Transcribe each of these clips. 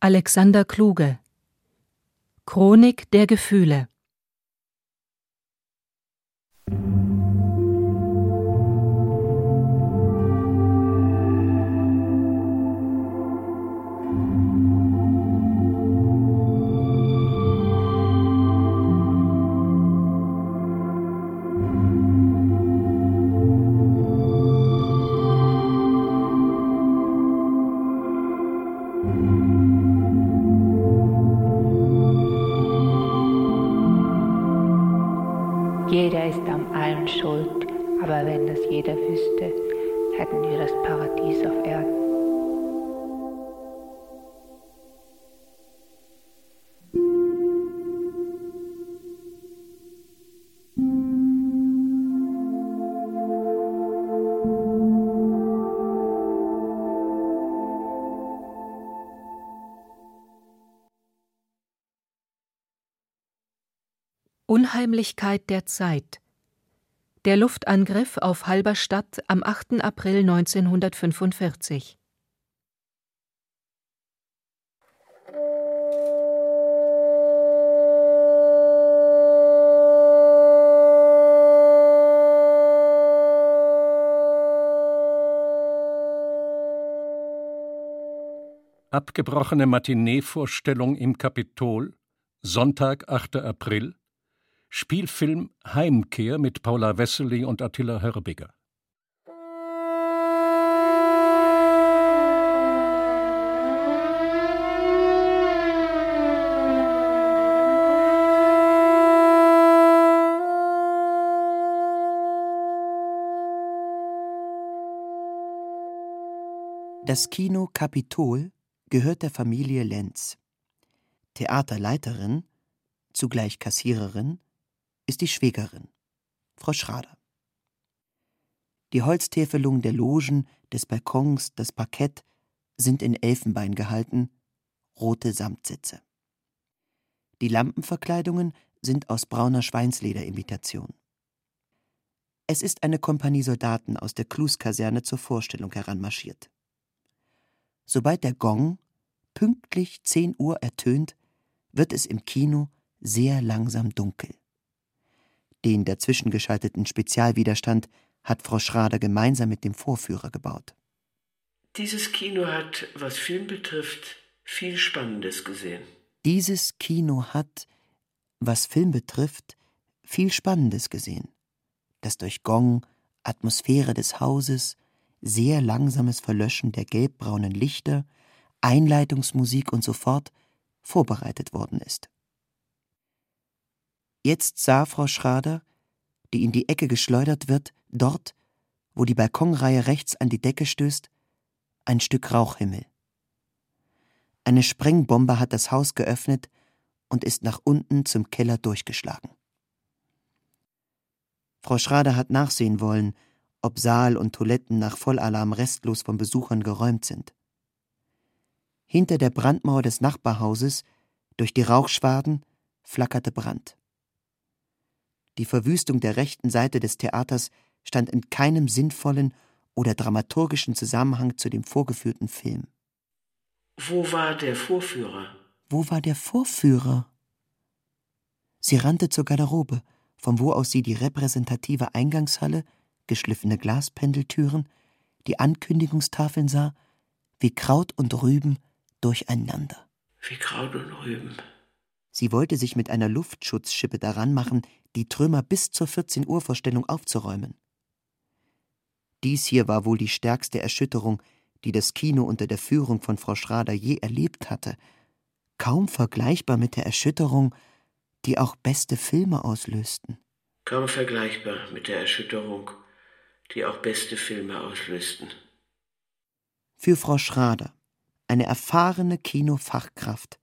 Alexander Kluge. Chronik der Gefühle Unheimlichkeit der Zeit Der Luftangriff auf Halberstadt am 8. April 1945 Abgebrochene Matineevorstellung im Kapitol, Sonntag, 8. April Spielfilm Heimkehr mit Paula Wessely und Attila Hörbiger. Das Kino Kapitol gehört der Familie Lenz. Theaterleiterin, zugleich Kassiererin, ist die Schwägerin, Frau Schrader. Die Holztäfelung der Logen, des Balkons, das Parkett sind in Elfenbein gehalten, rote Samtsitze. Die Lampenverkleidungen sind aus brauner Schweinslederimitation. Es ist eine Kompanie Soldaten aus der Klus-Kaserne zur Vorstellung heranmarschiert. Sobald der Gong pünktlich 10 Uhr ertönt, wird es im Kino sehr langsam dunkel. Den dazwischengeschalteten Spezialwiderstand hat Frau Schrader gemeinsam mit dem Vorführer gebaut. Dieses Kino hat, was Film betrifft, viel Spannendes gesehen. Dieses Kino hat, was Film betrifft, viel Spannendes gesehen, das durch Gong, Atmosphäre des Hauses, sehr langsames Verlöschen der gelbbraunen Lichter, Einleitungsmusik und so fort vorbereitet worden ist. Jetzt sah Frau Schrader, die in die Ecke geschleudert wird, dort, wo die Balkonreihe rechts an die Decke stößt, ein Stück Rauchhimmel. Eine Sprengbombe hat das Haus geöffnet und ist nach unten zum Keller durchgeschlagen. Frau Schrader hat nachsehen wollen, ob Saal und Toiletten nach Vollalarm restlos von Besuchern geräumt sind. Hinter der Brandmauer des Nachbarhauses, durch die Rauchschwaden, flackerte Brand. Die Verwüstung der rechten Seite des Theaters stand in keinem sinnvollen oder dramaturgischen Zusammenhang zu dem vorgeführten Film. Wo war der Vorführer? Wo war der Vorführer? Sie rannte zur Garderobe, von wo aus sie die repräsentative Eingangshalle, geschliffene Glaspendeltüren, die Ankündigungstafeln sah, wie Kraut und Rüben durcheinander. Wie Kraut und Rüben. Sie wollte sich mit einer Luftschutzschippe daran machen, die Trümmer bis zur 14 Uhr Vorstellung aufzuräumen. Dies hier war wohl die stärkste Erschütterung, die das Kino unter der Führung von Frau Schrader je erlebt hatte, kaum vergleichbar mit der Erschütterung, die auch beste Filme auslösten. Kaum vergleichbar mit der Erschütterung, die auch beste Filme auslösten. Für Frau Schrader, eine erfahrene Kinofachkraft,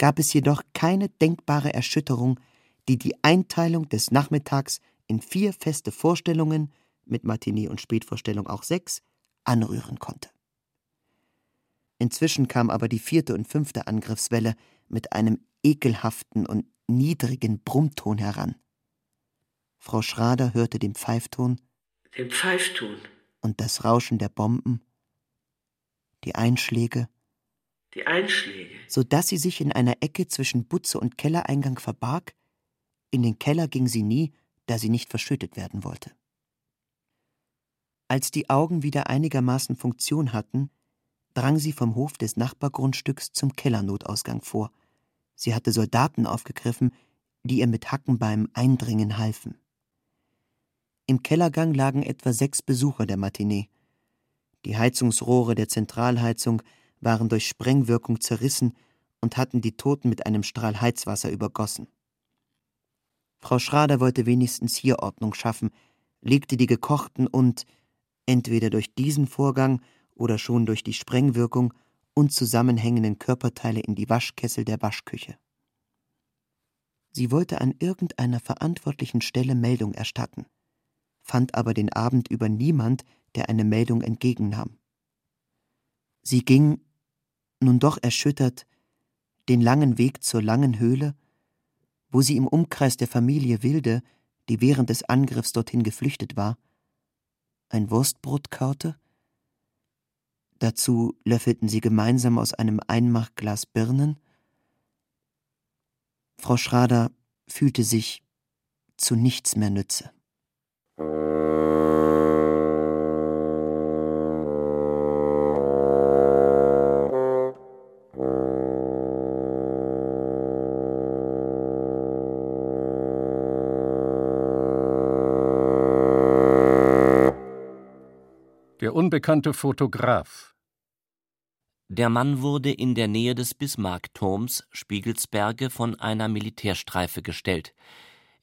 gab es jedoch keine denkbare Erschütterung, die die Einteilung des Nachmittags in vier feste Vorstellungen, mit Matinee und Spätvorstellung auch sechs, anrühren konnte. Inzwischen kam aber die vierte und fünfte Angriffswelle mit einem ekelhaften und niedrigen Brummton heran. Frau Schrader hörte den Pfeifton, den Pfeifton und das Rauschen der Bomben, die Einschläge, die Einschläge, so dass sie sich in einer Ecke zwischen Butze und Kellereingang verbarg. In den Keller ging sie nie, da sie nicht verschüttet werden wollte. Als die Augen wieder einigermaßen Funktion hatten, drang sie vom Hof des Nachbargrundstücks zum Kellernotausgang vor. Sie hatte Soldaten aufgegriffen, die ihr mit Hacken beim Eindringen halfen. Im Kellergang lagen etwa sechs Besucher der Matinee. Die Heizungsrohre der Zentralheizung waren durch Sprengwirkung zerrissen und hatten die Toten mit einem Strahl Heizwasser übergossen. Frau Schrader wollte wenigstens hier Ordnung schaffen, legte die gekochten und, entweder durch diesen Vorgang oder schon durch die Sprengwirkung, unzusammenhängenden Körperteile in die Waschkessel der Waschküche. Sie wollte an irgendeiner verantwortlichen Stelle Meldung erstatten, fand aber den Abend über niemand, der eine Meldung entgegennahm. Sie ging, nun doch erschüttert, den langen Weg zur langen Höhle, wo sie im Umkreis der Familie Wilde, die während des Angriffs dorthin geflüchtet war, ein Wurstbrot kaute? Dazu löffelten sie gemeinsam aus einem Einmachglas Birnen. Frau Schrader fühlte sich zu nichts mehr nütze. Unbekannte Fotograf. Der Mann wurde in der Nähe des Bismarckturms Spiegelsberge von einer Militärstreife gestellt.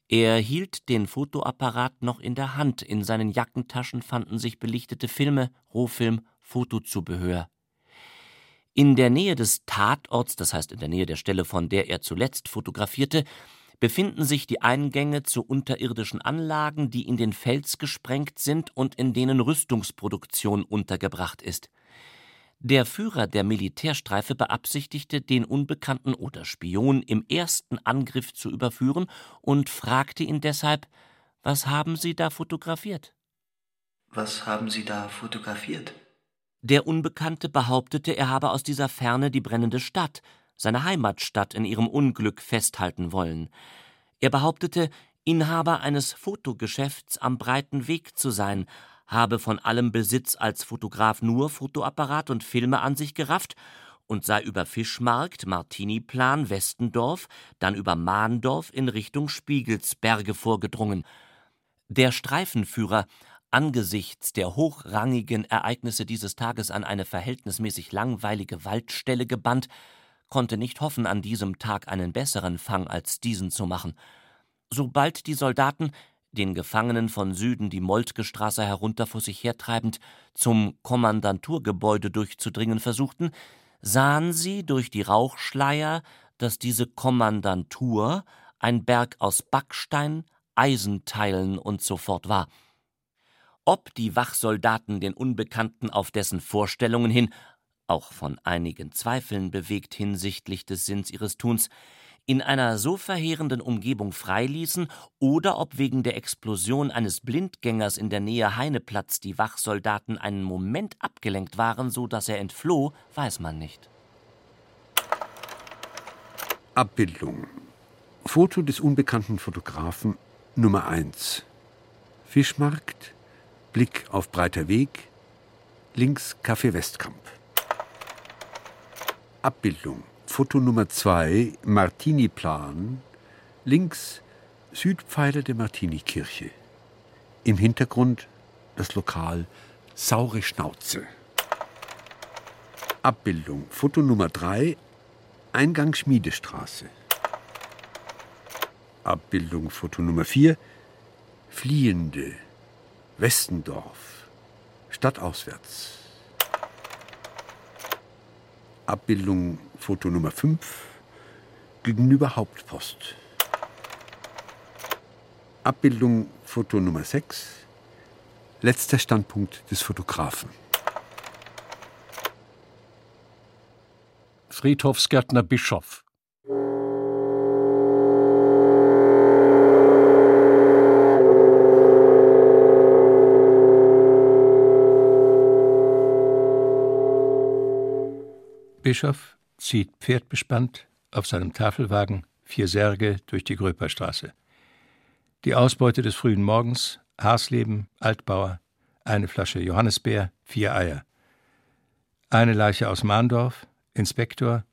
Er hielt den Fotoapparat noch in der Hand, in seinen Jackentaschen fanden sich belichtete Filme, Rohfilm, Fotozubehör. In der Nähe des Tatorts, das heißt in der Nähe der Stelle, von der er zuletzt fotografierte, befinden sich die Eingänge zu unterirdischen Anlagen, die in den Fels gesprengt sind und in denen Rüstungsproduktion untergebracht ist. Der Führer der Militärstreife beabsichtigte, den Unbekannten oder Spion im ersten Angriff zu überführen und fragte ihn deshalb: Was haben Sie da fotografiert? Was haben Sie da fotografiert? Der Unbekannte behauptete, er habe aus dieser Ferne die brennende Stadt, seine Heimatstadt in ihrem Unglück festhalten wollen. Er behauptete, Inhaber eines Fotogeschäfts am breiten Weg zu sein, habe von allem Besitz als Fotograf nur Fotoapparat und Filme an sich gerafft und sei über Fischmarkt, Martiniplan, Westendorf, dann über Mahndorf in Richtung Spiegelsberge vorgedrungen. Der Streifenführer, angesichts der hochrangigen Ereignisse dieses Tages an eine verhältnismäßig langweilige Waldstelle gebannt, konnte nicht hoffen, an diesem Tag einen besseren Fang als diesen zu machen. Sobald die Soldaten, den Gefangenen von Süden die Moltke-Straße herunter vor sich hertreibend, zum Kommandanturgebäude durchzudringen versuchten, sahen sie durch die Rauchschleier, dass diese Kommandantur ein Berg aus Backstein, Eisenteilen und so fort war. Ob die Wachsoldaten den Unbekannten auf dessen Vorstellungen hin auch von einigen Zweifeln bewegt hinsichtlich des Sinns ihres Tuns, in einer so verheerenden Umgebung freiließen oder ob wegen der Explosion eines Blindgängers in der Nähe Heineplatz die Wachsoldaten einen Moment abgelenkt waren, so dass er entfloh, weiß man nicht. Abbildung. Foto des unbekannten Fotografen Nummer 1. Fischmarkt, Blick auf breiter Weg, links Café Westkamp. Abbildung. Foto Nummer 2, Martini-Plan. Links Südpfeiler der Martini-Kirche. Im Hintergrund das Lokal Saure Schnauze. Abbildung. Foto Nummer 3, Eingang Schmiedestraße. Abbildung. Foto Nummer 4, Fliehende. Westendorf. Stadtauswärts. Abbildung Foto Nummer 5 gegenüber Hauptpost. Abbildung Foto Nummer 6 letzter Standpunkt des Fotografen. Friedhofsgärtner Bischof Bischof zieht pferdbespannt auf seinem Tafelwagen vier Särge durch die Gröperstraße. Die Ausbeute des frühen Morgens, Haasleben, Altbauer, eine Flasche Johannisbeer, vier Eier. Eine Leiche aus Mahndorf, Inspektor,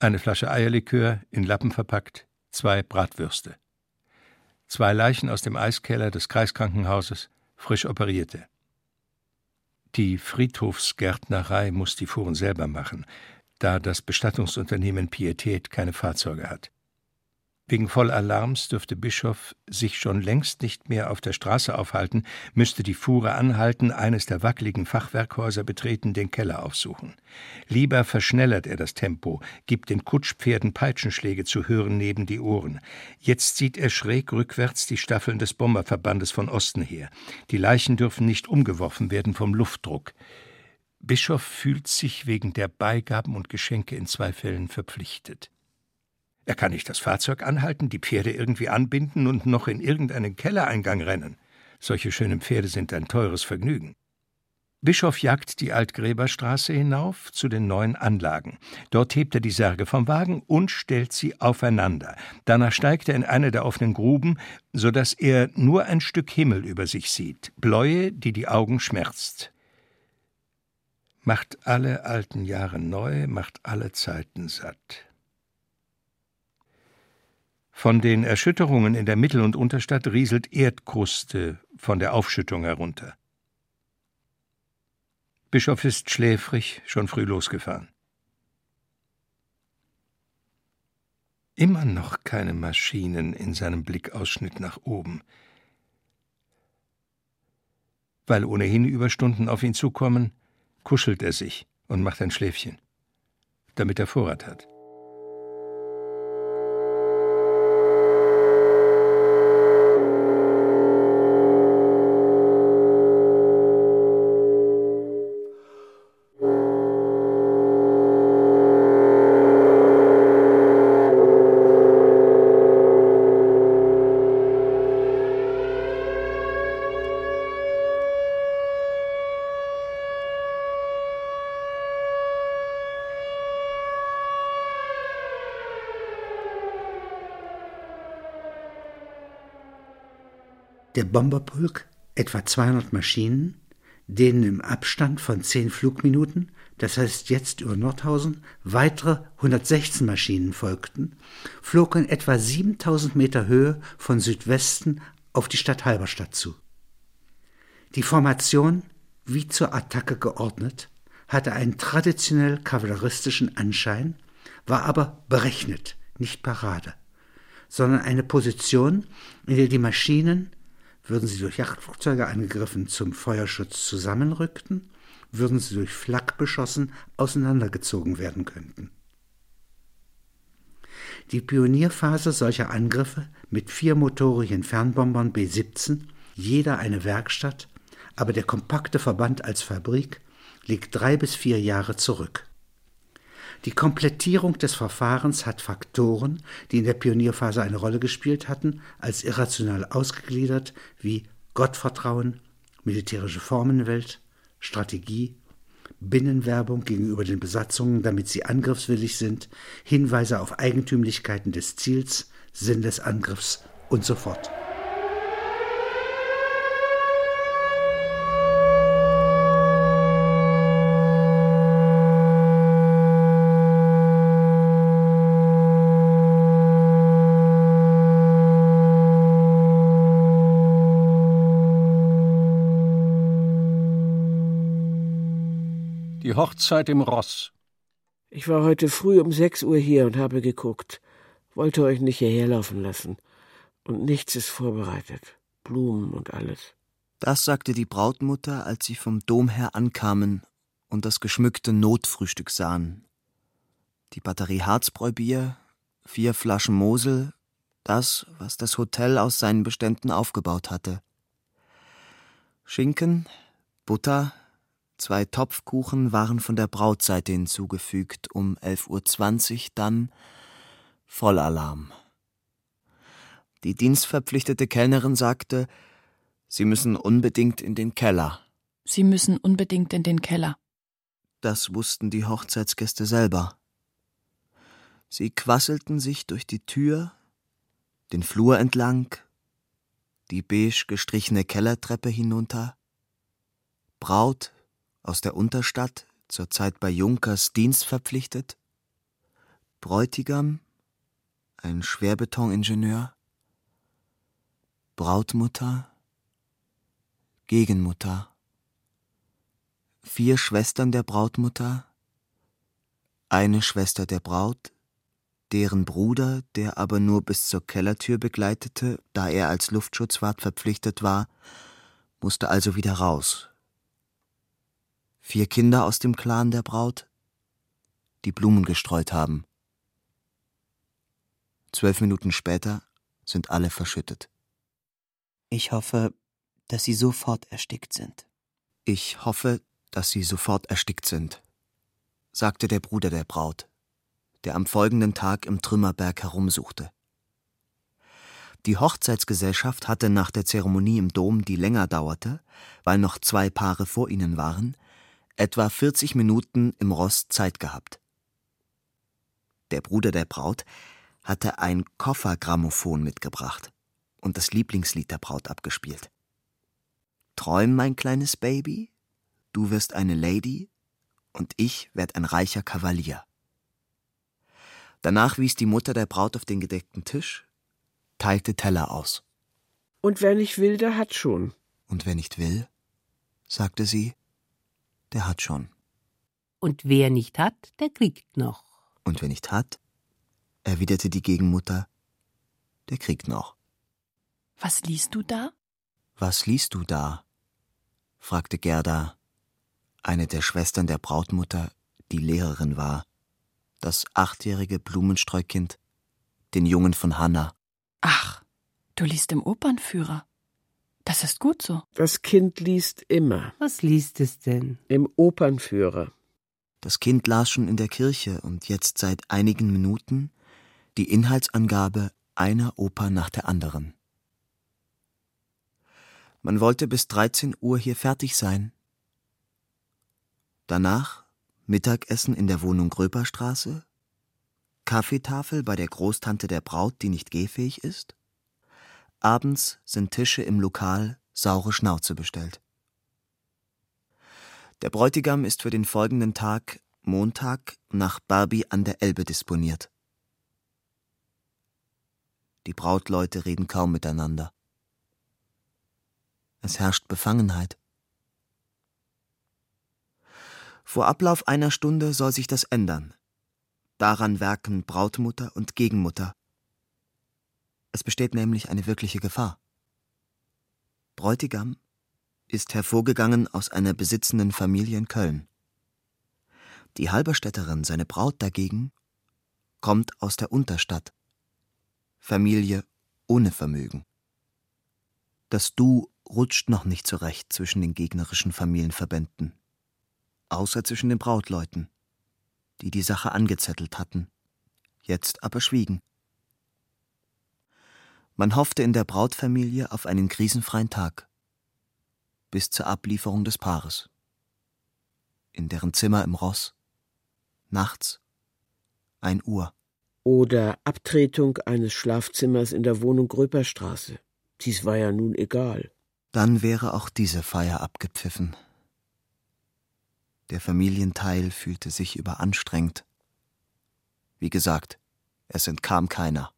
eine Flasche Eierlikör in Lappen verpackt, zwei Bratwürste. Zwei Leichen aus dem Eiskeller des Kreiskrankenhauses, frisch operierte. Die Friedhofsgärtnerei muss die Fuhren selber machen, da das Bestattungsunternehmen Pietät keine Fahrzeuge hat. Wegen Vollalarms dürfte Bischof sich schon längst nicht mehr auf der Straße aufhalten, müsste die Fuhre anhalten, eines der wackeligen Fachwerkhäuser betreten, den Keller aufsuchen. Lieber verschnellert er das Tempo, gibt den Kutschpferden Peitschenschläge zu hören neben die Ohren. Jetzt sieht er schräg rückwärts die Staffeln des Bomberverbandes von Osten her. Die Leichen dürfen nicht umgeworfen werden vom Luftdruck. Bischof fühlt sich wegen der Beigaben und Geschenke in zwei Fällen verpflichtet. Er kann nicht das Fahrzeug anhalten, die Pferde irgendwie anbinden und noch in irgendeinen Kellereingang rennen. Solche schönen Pferde sind ein teures Vergnügen. Bischof jagt die Altgräberstraße hinauf zu den neuen Anlagen. Dort hebt er die Särge vom Wagen und stellt sie aufeinander. Danach steigt er in eine der offenen Gruben, so dass er nur ein Stück Himmel über sich sieht, Bläue, die die Augen schmerzt. Macht alle alten Jahre neu, macht alle Zeiten satt. Von den Erschütterungen in der Mittel- und Unterstadt rieselt Erdkruste von der Aufschüttung herunter. Bischof ist schläfrig, schon früh losgefahren. Immer noch keine Maschinen in seinem Blickausschnitt nach oben. Weil ohnehin Überstunden auf ihn zukommen, kuschelt er sich und macht ein Schläfchen, damit er Vorrat hat. Der Bomberpulk, etwa 200 Maschinen, denen im Abstand von 10 Flugminuten, das heißt jetzt über Nordhausen, weitere 116 Maschinen folgten, flog in etwa 7000 Meter Höhe von Südwesten auf die Stadt Halberstadt zu. Die Formation, wie zur Attacke geordnet, hatte einen traditionell kavalleristischen Anschein, war aber berechnet, nicht Parade, sondern eine Position, in der die Maschinen würden sie durch Yachtflugzeuge angegriffen zum Feuerschutz zusammenrückten, würden sie durch Flak beschossen auseinandergezogen werden könnten. Die Pionierphase solcher Angriffe mit vier motorigen Fernbombern B-17, jeder eine Werkstatt, aber der kompakte Verband als Fabrik, liegt drei bis vier Jahre zurück. Die Komplettierung des Verfahrens hat Faktoren, die in der Pionierphase eine Rolle gespielt hatten, als irrational ausgegliedert wie Gottvertrauen, militärische Formenwelt, Strategie, Binnenwerbung gegenüber den Besatzungen, damit sie angriffswillig sind, Hinweise auf Eigentümlichkeiten des Ziels, Sinn des Angriffs und so fort. Die Hochzeit im Ross. Ich war heute früh um sechs Uhr hier und habe geguckt. Wollte euch nicht hierher laufen lassen. Und nichts ist vorbereitet. Blumen und alles. Das sagte die Brautmutter, als sie vom Dom her ankamen und das geschmückte Notfrühstück sahen. Die Batterie Harzbräubier, vier Flaschen Mosel, das, was das Hotel aus seinen Beständen aufgebaut hatte. Schinken, Butter, Zwei Topfkuchen waren von der Brautseite hinzugefügt, um 11.20 Uhr dann Vollalarm. Die dienstverpflichtete Kellnerin sagte, Sie müssen unbedingt in den Keller. Sie müssen unbedingt in den Keller. Das wussten die Hochzeitsgäste selber. Sie quasselten sich durch die Tür, den Flur entlang, die beige gestrichene Kellertreppe hinunter. Braut aus der Unterstadt, zur Zeit bei Junkers Dienst verpflichtet. Bräutigam, ein Schwerbetoningenieur. Brautmutter, Gegenmutter. Vier Schwestern der Brautmutter, eine Schwester der Braut, deren Bruder, der aber nur bis zur Kellertür begleitete, da er als Luftschutzwart verpflichtet war, musste also wieder raus. Vier Kinder aus dem Clan der Braut, die Blumen gestreut haben. Zwölf Minuten später sind alle verschüttet. Ich hoffe, dass sie sofort erstickt sind. Ich hoffe, dass sie sofort erstickt sind, sagte der Bruder der Braut der am folgenden Tag im Trümmerberg herumsuchte. Die Hochzeitsgesellschaft hatte nach der Zeremonie im Dom, die länger dauerte, weil noch zwei Paare vor ihnen waren, etwa 40 Minuten im Rost Zeit gehabt. Der Bruder der Braut hatte ein Koffergrammophon mitgebracht und das Lieblingslied der Braut abgespielt. Träum, mein kleines Baby, du wirst eine Lady und ich werd ein reicher Kavalier. Danach wies die Mutter der Braut auf den gedeckten Tisch, teilte Teller aus. Und wer nicht will, der hat schon. Und wer nicht will, sagte sie, der hat schon. Und wer nicht hat, der kriegt noch. Und wer nicht hat, erwiderte die Gegenmutter, der kriegt noch. Was liest du da? Was liest du da? fragte Gerda, eine der Schwestern der Brautmutter, die Lehrerin war das achtjährige Blumenstreukind, den Jungen von Hanna. Ach, du liest im Opernführer. Das ist gut so. Das Kind liest immer. Was liest es denn? Im Opernführer. Das Kind las schon in der Kirche und jetzt seit einigen Minuten die Inhaltsangabe einer Oper nach der anderen. Man wollte bis 13 Uhr hier fertig sein. Danach Mittagessen in der Wohnung Gröperstraße, Kaffeetafel bei der Großtante der Braut, die nicht gehfähig ist, abends sind Tische im Lokal saure Schnauze bestellt. Der Bräutigam ist für den folgenden Tag, Montag, nach Barbie an der Elbe disponiert. Die Brautleute reden kaum miteinander. Es herrscht Befangenheit. Vor Ablauf einer Stunde soll sich das ändern. Daran werken Brautmutter und Gegenmutter. Es besteht nämlich eine wirkliche Gefahr. Bräutigam ist hervorgegangen aus einer besitzenden Familie in Köln. Die Halberstädterin, seine Braut dagegen, kommt aus der Unterstadt. Familie ohne Vermögen. Das Du rutscht noch nicht zurecht zwischen den gegnerischen Familienverbänden außer zwischen den Brautleuten, die die Sache angezettelt hatten, jetzt aber schwiegen. Man hoffte in der Brautfamilie auf einen krisenfreien Tag, bis zur Ablieferung des Paares. In deren Zimmer im Ross, nachts, ein Uhr. Oder Abtretung eines Schlafzimmers in der Wohnung Gröperstraße. Dies war ja nun egal. Dann wäre auch diese Feier abgepfiffen. Der Familienteil fühlte sich überanstrengt. Wie gesagt, es entkam keiner.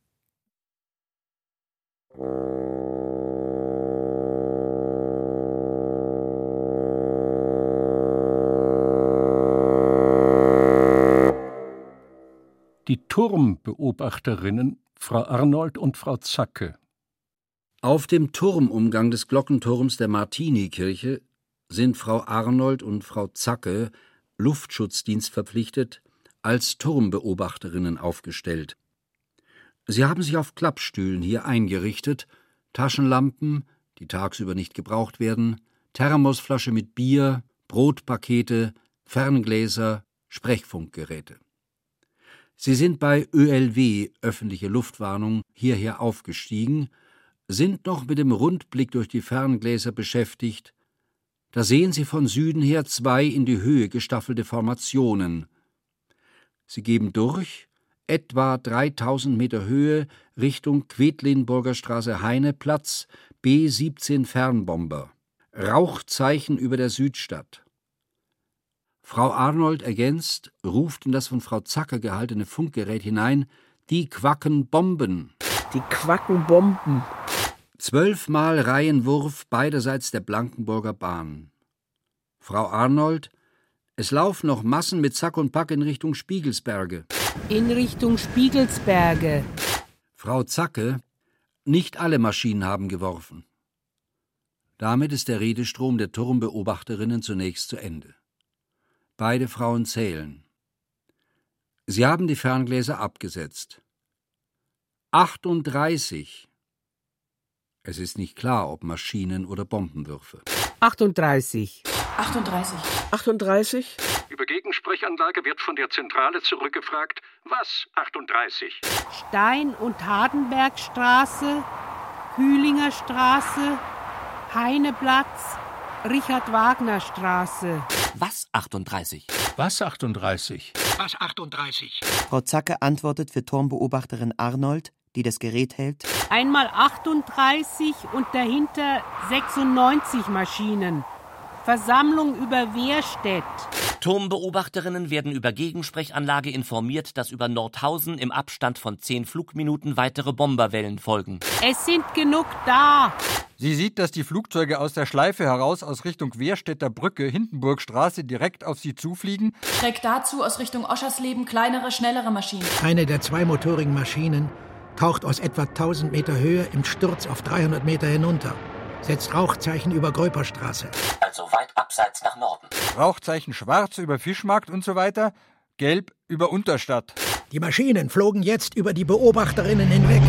Die Turmbeobachterinnen Frau Arnold und Frau Zacke. Auf dem Turmumgang des Glockenturms der Martinikirche sind Frau Arnold und Frau Zacke Luftschutzdienst verpflichtet, als Turmbeobachterinnen aufgestellt. Sie haben sich auf Klappstühlen hier eingerichtet, Taschenlampen, die tagsüber nicht gebraucht werden, Thermosflasche mit Bier, Brotpakete, Ferngläser, Sprechfunkgeräte. Sie sind bei ÖLW, öffentliche Luftwarnung, hierher aufgestiegen, sind noch mit dem Rundblick durch die Ferngläser beschäftigt, da sehen Sie von Süden her zwei in die Höhe gestaffelte Formationen. Sie geben durch, etwa 3000 Meter Höhe Richtung Quedlinburger Straße Heineplatz B-17 Fernbomber. Rauchzeichen über der Südstadt. Frau Arnold ergänzt, ruft in das von Frau Zacker gehaltene Funkgerät hinein, die quacken Bomben. Die quacken Bomben. Zwölfmal Reihenwurf beiderseits der Blankenburger Bahn. Frau Arnold, es laufen noch Massen mit Sack und Pack in Richtung Spiegelsberge. In Richtung Spiegelsberge. Frau Zacke, nicht alle Maschinen haben geworfen. Damit ist der Redestrom der Turmbeobachterinnen zunächst zu Ende. Beide Frauen zählen. Sie haben die Ferngläser abgesetzt. 38. Es ist nicht klar, ob Maschinen oder Bombenwürfe. 38. 38. 38? Über Gegensprechanlage wird von der Zentrale zurückgefragt, was 38? Stein- und Hardenbergstraße, Hühlinger Straße, Heineplatz, Richard-Wagner-Straße. Was 38? Was 38? Was 38? Frau Zacke antwortet für Turmbeobachterin Arnold, die das Gerät hält. Einmal 38 und dahinter 96 Maschinen. Versammlung über Wehrstedt. Turmbeobachterinnen werden über Gegensprechanlage informiert, dass über Nordhausen im Abstand von zehn Flugminuten weitere Bomberwellen folgen. Es sind genug da. Sie sieht, dass die Flugzeuge aus der Schleife heraus aus Richtung Wehrstädter Brücke, Hindenburgstraße direkt auf sie zufliegen. Schräg dazu aus Richtung Oschersleben kleinere, schnellere Maschinen. Eine der zweimotorigen Maschinen taucht aus etwa 1000 Meter Höhe im Sturz auf 300 Meter hinunter. Setzt Rauchzeichen über Gröperstraße. Also weit abseits nach Norden. Rauchzeichen schwarz über Fischmarkt und so weiter, gelb über Unterstadt. Die Maschinen flogen jetzt über die Beobachterinnen hinweg.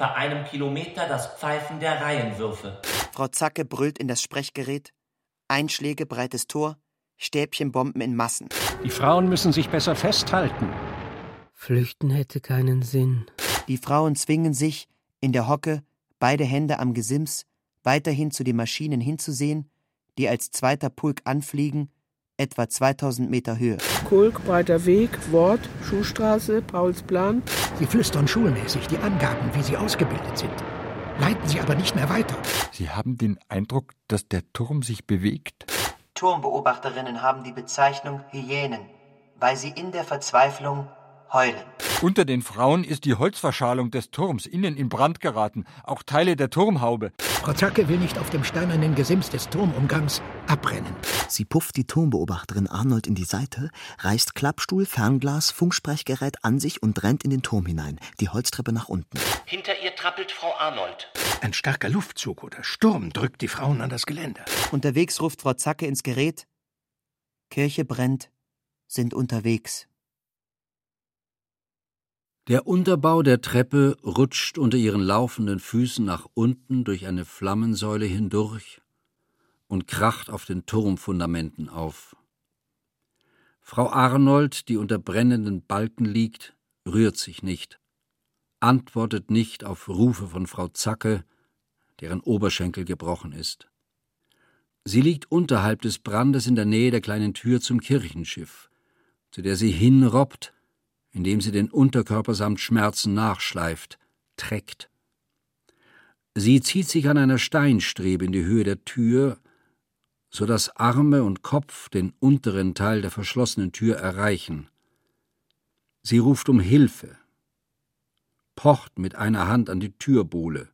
Etwa einem Kilometer das Pfeifen der Reihenwürfe. Frau Zacke brüllt in das Sprechgerät. Einschläge, breites Tor, Stäbchenbomben in Massen. Die Frauen müssen sich besser festhalten. Flüchten hätte keinen Sinn. Die Frauen zwingen sich, in der Hocke, beide Hände am Gesims, weiterhin zu den Maschinen hinzusehen, die als zweiter Pulk anfliegen, etwa 2000 Meter Höhe. Kulk, breiter Weg, Wort, Schuhstraße, Paulsplan. Sie flüstern schulmäßig die Angaben, wie sie ausgebildet sind. Leiten sie aber nicht mehr weiter. Sie haben den Eindruck, dass der Turm sich bewegt. Turmbeobachterinnen haben die Bezeichnung Hyänen, weil sie in der Verzweiflung heulen. Unter den Frauen ist die Holzverschalung des Turms innen in Brand geraten, auch Teile der Turmhaube. Frau Zacke will nicht auf dem steinernen Gesims des Turmumgangs abbrennen. Sie pufft die Turmbeobachterin Arnold in die Seite, reißt Klappstuhl, Fernglas, Funksprechgerät an sich und rennt in den Turm hinein, die Holztreppe nach unten. Hinter ihr trappelt Frau Arnold. Ein starker Luftzug oder Sturm drückt die Frauen an das Geländer. Unterwegs ruft Frau Zacke ins Gerät. Kirche brennt, sind unterwegs. Der Unterbau der Treppe rutscht unter ihren laufenden Füßen nach unten durch eine Flammensäule hindurch und kracht auf den Turmfundamenten auf. Frau Arnold, die unter brennenden Balken liegt, rührt sich nicht, antwortet nicht auf Rufe von Frau Zacke, deren Oberschenkel gebrochen ist. Sie liegt unterhalb des Brandes in der Nähe der kleinen Tür zum Kirchenschiff, zu der sie hinrobbt, indem sie den Unterkörper samt Schmerzen nachschleift, trägt. Sie zieht sich an einer Steinstrebe in die Höhe der Tür, so dass Arme und Kopf den unteren Teil der verschlossenen Tür erreichen. Sie ruft um Hilfe, pocht mit einer Hand an die Türbohle.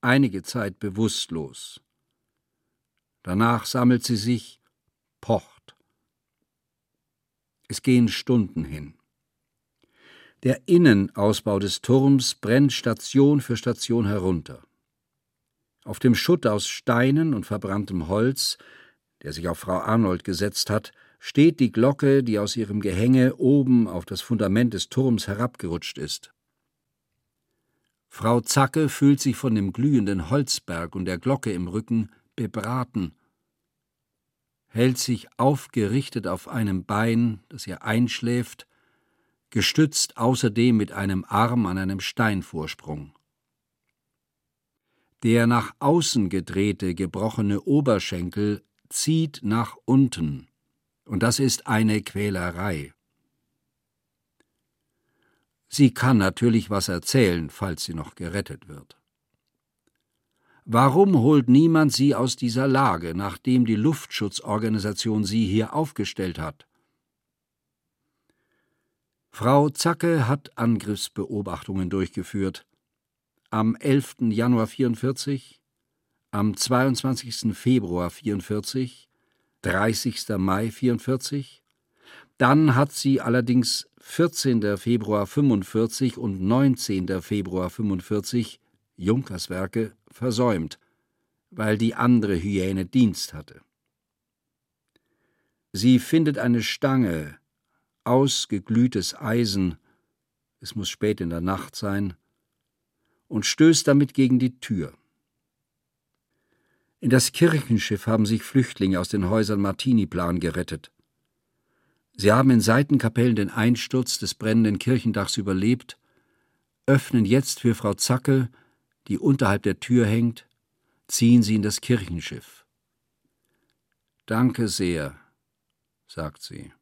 Einige Zeit bewusstlos. Danach sammelt sie sich, pocht. Es gehen Stunden hin. Der Innenausbau des Turms brennt Station für Station herunter. Auf dem Schutt aus Steinen und verbranntem Holz, der sich auf Frau Arnold gesetzt hat, steht die Glocke, die aus ihrem Gehänge oben auf das Fundament des Turms herabgerutscht ist. Frau Zacke fühlt sich von dem glühenden Holzberg und der Glocke im Rücken bebraten, hält sich aufgerichtet auf einem Bein, das ihr einschläft, gestützt außerdem mit einem Arm an einem Steinvorsprung. Der nach außen gedrehte, gebrochene Oberschenkel zieht nach unten, und das ist eine Quälerei. Sie kann natürlich was erzählen, falls sie noch gerettet wird. Warum holt niemand sie aus dieser Lage, nachdem die Luftschutzorganisation sie hier aufgestellt hat? Frau Zacke hat Angriffsbeobachtungen durchgeführt. Am 11. Januar 44, am 22. Februar 44, 30. Mai 44. Dann hat sie allerdings 14. Februar 45 und 19. Februar 45 Junkerswerke versäumt, weil die andere Hyäne Dienst hatte. Sie findet eine Stange, ausgeglühtes Eisen, es muss spät in der Nacht sein, und stößt damit gegen die Tür. In das Kirchenschiff haben sich Flüchtlinge aus den Häusern Martiniplan gerettet. Sie haben in Seitenkapellen den Einsturz des brennenden Kirchendachs überlebt, öffnen jetzt für Frau Zackel, die unterhalb der Tür hängt, ziehen sie in das Kirchenschiff. Danke sehr, sagt sie.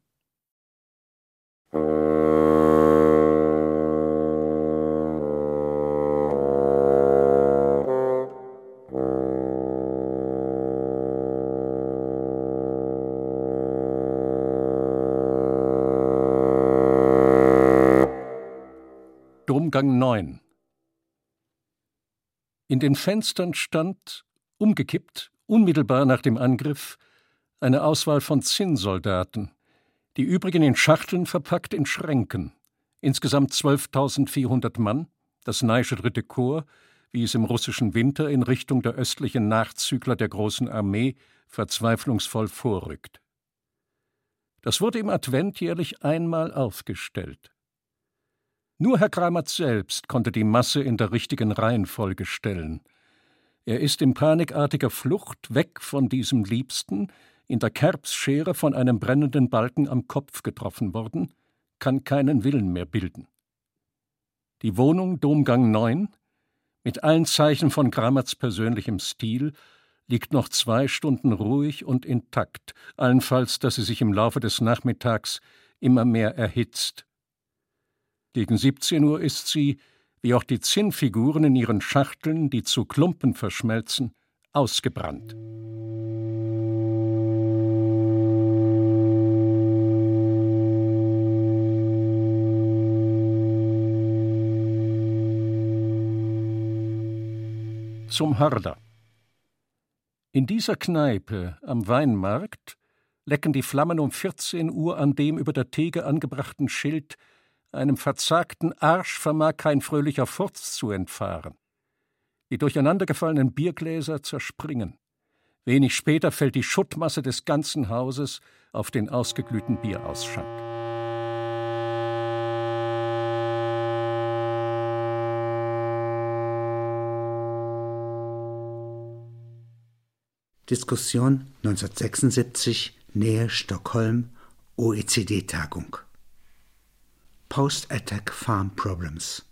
Domgang 9 In den Fenstern stand, umgekippt, unmittelbar nach dem Angriff, eine Auswahl von Zinnsoldaten, die übrigen in Schachteln verpackt in Schränken. Insgesamt 12.400 Mann, das Neische Dritte Korps, wie es im russischen Winter in Richtung der östlichen Nachzügler der großen Armee verzweiflungsvoll vorrückt. Das wurde im Advent jährlich einmal aufgestellt. Nur Herr Kramert selbst konnte die Masse in der richtigen Reihenfolge stellen. Er ist in panikartiger Flucht weg von diesem Liebsten, in der Kerbsschere von einem brennenden Balken am Kopf getroffen worden, kann keinen Willen mehr bilden. Die Wohnung Domgang 9, mit allen Zeichen von Grammerts persönlichem Stil, liegt noch zwei Stunden ruhig und intakt, allenfalls, dass sie sich im Laufe des Nachmittags immer mehr erhitzt. Gegen 17 Uhr ist sie, wie auch die Zinnfiguren in ihren Schachteln, die zu Klumpen verschmelzen, ausgebrannt. zum Hörder. In dieser Kneipe am Weinmarkt lecken die Flammen um 14 Uhr an dem über der Theke angebrachten Schild einem verzagten Arsch vermag kein fröhlicher Furz zu entfahren. Die durcheinandergefallenen Biergläser zerspringen. Wenig später fällt die Schuttmasse des ganzen Hauses auf den ausgeglühten Bierausschank. Diskussion 1976, Nähe Stockholm, OECD-Tagung. Post-Attack Farm Problems.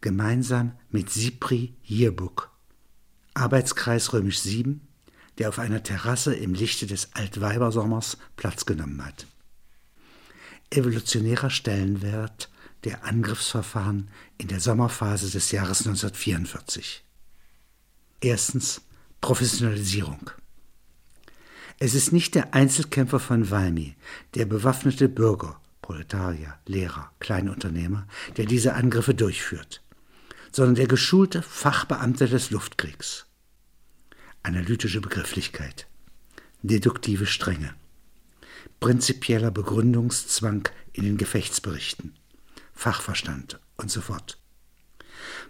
Gemeinsam mit SIPRI Yearbook. Arbeitskreis Römisch 7, der auf einer Terrasse im Lichte des Altweibersommers Platz genommen hat. Evolutionärer Stellenwert der Angriffsverfahren in der Sommerphase des Jahres 1944. Erstens Professionalisierung. Es ist nicht der Einzelkämpfer von Valmy, der bewaffnete Bürger, Proletarier, Lehrer, Kleinunternehmer, der diese Angriffe durchführt, sondern der geschulte Fachbeamte des Luftkriegs. Analytische Begrifflichkeit, deduktive Strenge, prinzipieller Begründungszwang in den Gefechtsberichten, Fachverstand und so fort.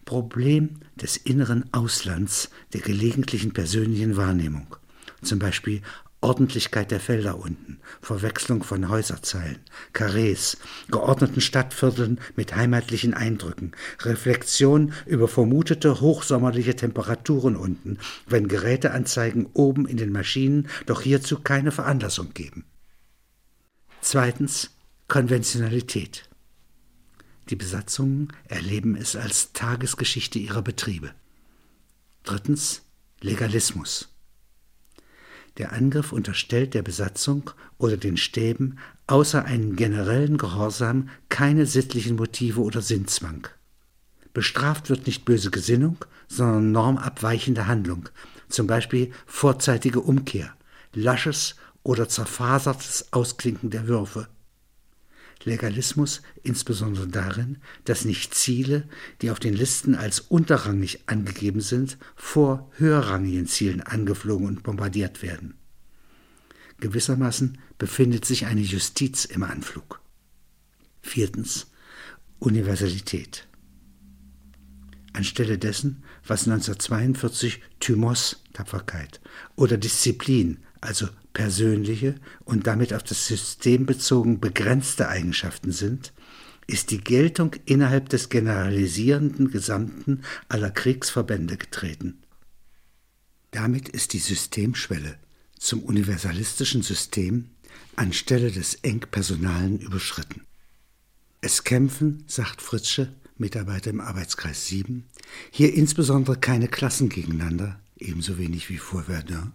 Problem des inneren Auslands der gelegentlichen persönlichen Wahrnehmung, zum Beispiel Ordentlichkeit der Felder unten, Verwechslung von Häuserzeilen, Karrees, geordneten Stadtvierteln mit heimatlichen Eindrücken, Reflexion über vermutete hochsommerliche Temperaturen unten, wenn Geräteanzeigen oben in den Maschinen doch hierzu keine Veranlassung geben. Zweitens Konventionalität. Die Besatzungen erleben es als Tagesgeschichte ihrer Betriebe. Drittens Legalismus. Der Angriff unterstellt der Besatzung oder den Stäben außer einem generellen Gehorsam keine sittlichen Motive oder Sinnzwang. Bestraft wird nicht böse Gesinnung, sondern normabweichende Handlung, zum Beispiel vorzeitige Umkehr, lasches oder zerfasertes Ausklinken der Würfe, Legalismus insbesondere darin, dass nicht Ziele, die auf den Listen als unterrangig angegeben sind, vor höherrangigen Zielen angeflogen und bombardiert werden. Gewissermaßen befindet sich eine Justiz im Anflug. Viertens Universalität. Anstelle dessen, was 1942 Thymos Tapferkeit oder Disziplin, also persönliche und damit auf das System bezogen begrenzte Eigenschaften sind, ist die Geltung innerhalb des generalisierenden Gesamten aller Kriegsverbände getreten. Damit ist die Systemschwelle zum universalistischen System anstelle des eng Personalen überschritten. Es kämpfen, sagt Fritzsche, Mitarbeiter im Arbeitskreis 7, hier insbesondere keine Klassen gegeneinander, ebenso wenig wie vor Verdun,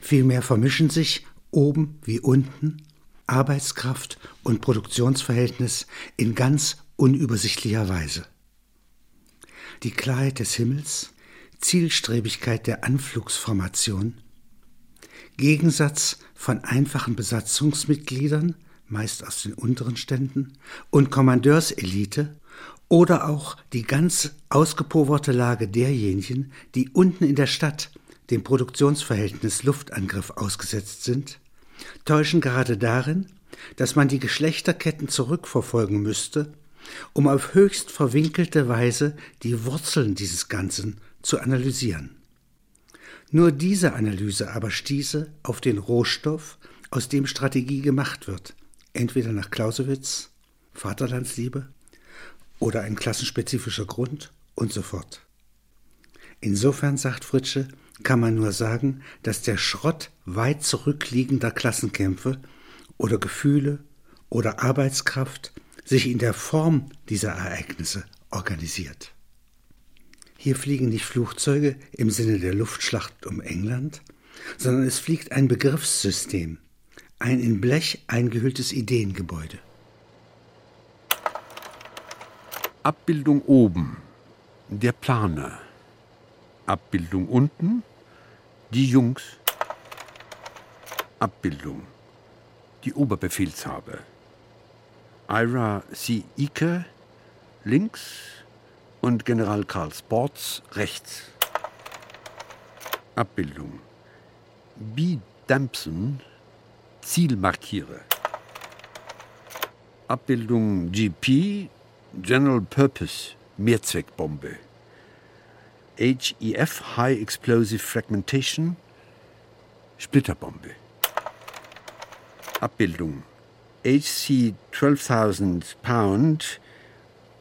Vielmehr vermischen sich oben wie unten Arbeitskraft und Produktionsverhältnis in ganz unübersichtlicher Weise. Die Klarheit des Himmels, Zielstrebigkeit der Anflugsformation, Gegensatz von einfachen Besatzungsmitgliedern, meist aus den unteren Ständen, und Kommandeurselite oder auch die ganz ausgepowerte Lage derjenigen, die unten in der Stadt dem Produktionsverhältnis Luftangriff ausgesetzt sind, täuschen gerade darin, dass man die Geschlechterketten zurückverfolgen müsste, um auf höchst verwinkelte Weise die Wurzeln dieses Ganzen zu analysieren. Nur diese Analyse aber stieße auf den Rohstoff, aus dem Strategie gemacht wird, entweder nach Clausewitz, Vaterlandsliebe oder ein klassenspezifischer Grund und so fort. Insofern, sagt Fritsche, kann man nur sagen, dass der Schrott weit zurückliegender Klassenkämpfe oder Gefühle oder Arbeitskraft sich in der Form dieser Ereignisse organisiert. Hier fliegen nicht Flugzeuge im Sinne der Luftschlacht um England, sondern es fliegt ein Begriffssystem, ein in Blech eingehülltes Ideengebäude. Abbildung oben, der Planer. Abbildung unten, die Jungs. Abbildung. Die Oberbefehlshaber. Ira C. Ike links und General Karl Sports rechts. Abbildung. B. Dampson Zielmarkiere. Abbildung GP General Purpose Mehrzweckbombe. HEF, High Explosive Fragmentation, Splitterbombe. Abbildung HC 12.000 Pound,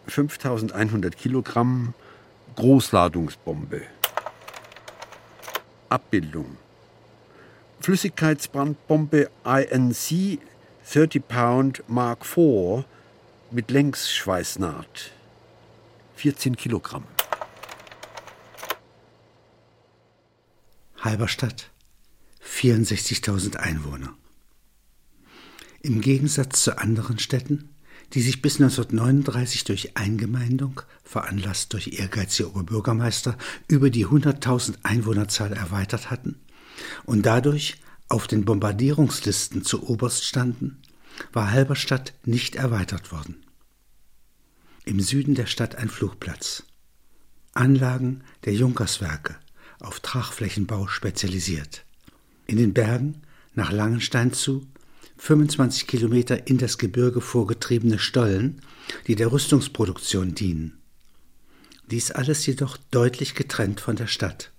5.100 Kilogramm, Großladungsbombe. Abbildung Flüssigkeitsbrandbombe INC 30 Pound Mark IV mit Längsschweißnaht, 14 Kilogramm. Halberstadt 64.000 Einwohner. Im Gegensatz zu anderen Städten, die sich bis 1939 durch Eingemeindung, veranlasst durch ehrgeizige Oberbürgermeister, über die 100.000 Einwohnerzahl erweitert hatten und dadurch auf den Bombardierungslisten zu oberst standen, war Halberstadt nicht erweitert worden. Im Süden der Stadt ein Flugplatz. Anlagen der Junkerswerke, auf Trachflächenbau spezialisiert. In den Bergen, nach Langenstein zu, 25 Kilometer in das Gebirge vorgetriebene Stollen, die der Rüstungsproduktion dienen. Dies alles jedoch deutlich getrennt von der Stadt.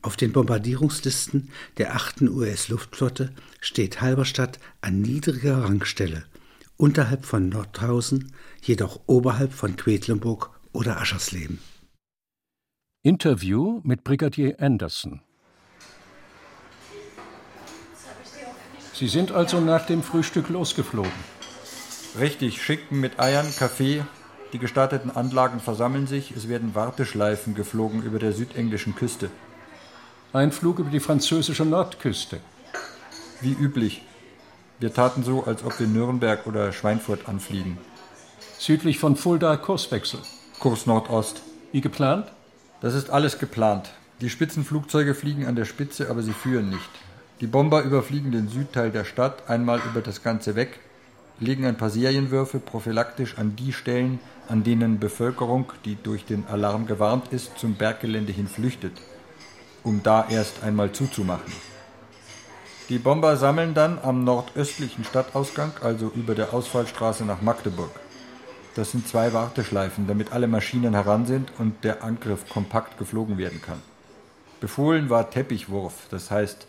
Auf den Bombardierungslisten der 8. US-Luftflotte steht Halberstadt an niedriger Rangstelle, unterhalb von Nordhausen, jedoch oberhalb von Quedlinburg oder Aschersleben. Interview mit Brigadier Anderson. Sie sind also nach dem Frühstück losgeflogen. Richtig, Schinken mit Eiern, Kaffee. Die gestarteten Anlagen versammeln sich. Es werden Warteschleifen geflogen über der südenglischen Küste. Ein Flug über die französische Nordküste. Wie üblich. Wir taten so, als ob wir Nürnberg oder Schweinfurt anfliegen. Südlich von Fulda Kurswechsel. Kurs Nordost. Wie geplant? Das ist alles geplant. Die Spitzenflugzeuge fliegen an der Spitze, aber sie führen nicht. Die Bomber überfliegen den Südteil der Stadt einmal über das Ganze weg, legen ein paar Serienwürfe prophylaktisch an die Stellen, an denen Bevölkerung, die durch den Alarm gewarnt ist, zum Berggelände hin flüchtet um da erst einmal zuzumachen. Die Bomber sammeln dann am nordöstlichen Stadtausgang, also über der Ausfallstraße nach Magdeburg. Das sind zwei Warteschleifen, damit alle Maschinen heran sind und der Angriff kompakt geflogen werden kann. Befohlen war Teppichwurf, das heißt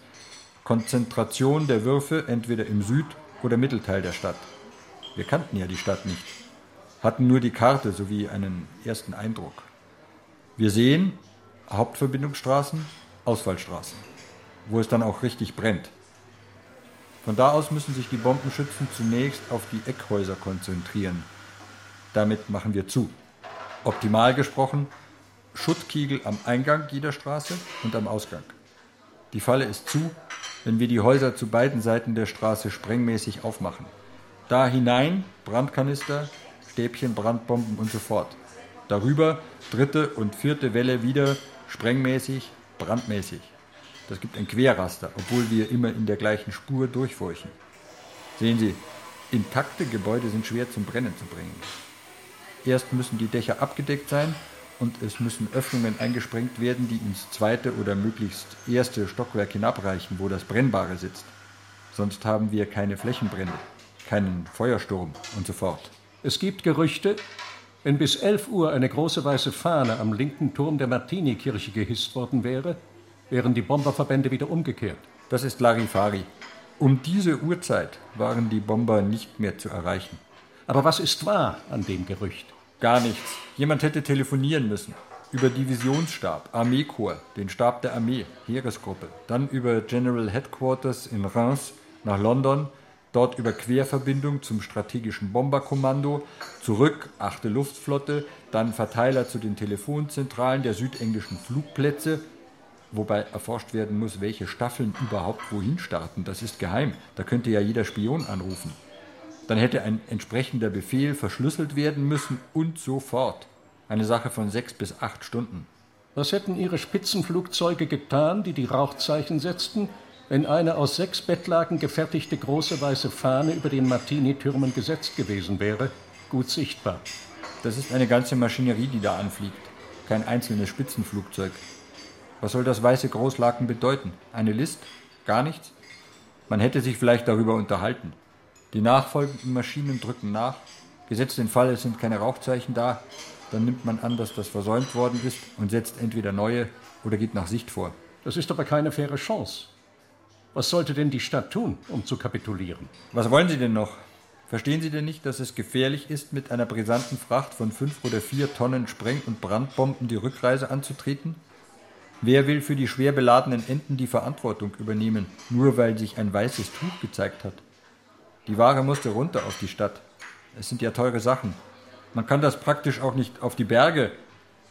Konzentration der Würfe entweder im Süd- oder Mittelteil der Stadt. Wir kannten ja die Stadt nicht, hatten nur die Karte sowie einen ersten Eindruck. Wir sehen Hauptverbindungsstraßen, Ausfallstraßen, wo es dann auch richtig brennt. Von da aus müssen sich die Bombenschützen zunächst auf die Eckhäuser konzentrieren. Damit machen wir zu. Optimal gesprochen, Schuttkiegel am Eingang jeder Straße und am Ausgang. Die Falle ist zu, wenn wir die Häuser zu beiden Seiten der Straße sprengmäßig aufmachen. Da hinein Brandkanister, Stäbchen, Brandbomben und so fort. Darüber dritte und vierte Welle wieder sprengmäßig, brandmäßig. Das gibt ein Querraster, obwohl wir immer in der gleichen Spur durchfurchen. Sehen Sie, intakte Gebäude sind schwer zum Brennen zu bringen. Erst müssen die Dächer abgedeckt sein und es müssen Öffnungen eingesprengt werden, die ins zweite oder möglichst erste Stockwerk hinabreichen, wo das Brennbare sitzt. Sonst haben wir keine Flächenbrände, keinen Feuersturm und so fort. Es gibt Gerüchte, wenn bis 11 Uhr eine große weiße Fahne am linken Turm der Martini-Kirche gehisst worden wäre, wären die Bomberverbände wieder umgekehrt. Das ist Larifari. Um diese Uhrzeit waren die Bomber nicht mehr zu erreichen. Aber was ist wahr an dem Gerücht? Gar nichts. Jemand hätte telefonieren müssen. Über Divisionsstab, Armeekorps, den Stab der Armee, Heeresgruppe. Dann über General Headquarters in Reims nach London, dort über Querverbindung zum strategischen Bomberkommando, zurück 8. Luftflotte, dann Verteiler zu den Telefonzentralen der südenglischen Flugplätze, wobei erforscht werden muss, welche Staffeln überhaupt wohin starten. Das ist geheim, da könnte ja jeder Spion anrufen. Dann hätte ein entsprechender Befehl verschlüsselt werden müssen und so fort. Eine Sache von sechs bis acht Stunden. Was hätten Ihre Spitzenflugzeuge getan, die die Rauchzeichen setzten, wenn eine aus sechs Bettlagen gefertigte große weiße Fahne über den Martini-Türmen gesetzt gewesen wäre, gut sichtbar. Das ist eine ganze Maschinerie, die da anfliegt, kein einzelnes Spitzenflugzeug. Was soll das weiße Großlaken bedeuten? Eine List? Gar nichts? Man hätte sich vielleicht darüber unterhalten. Die nachfolgenden Maschinen drücken nach. Gesetzt den Fall, es sind keine Rauchzeichen da, dann nimmt man an, dass das versäumt worden ist und setzt entweder neue oder geht nach Sicht vor. Das ist aber keine faire Chance. Was sollte denn die Stadt tun, um zu kapitulieren? Was wollen Sie denn noch? Verstehen Sie denn nicht, dass es gefährlich ist, mit einer brisanten Fracht von fünf oder vier Tonnen Spreng- und Brandbomben die Rückreise anzutreten? Wer will für die schwer beladenen Enten die Verantwortung übernehmen, nur weil sich ein weißes Tuch gezeigt hat? Die Ware musste runter auf die Stadt. Es sind ja teure Sachen. Man kann das praktisch auch nicht auf die Berge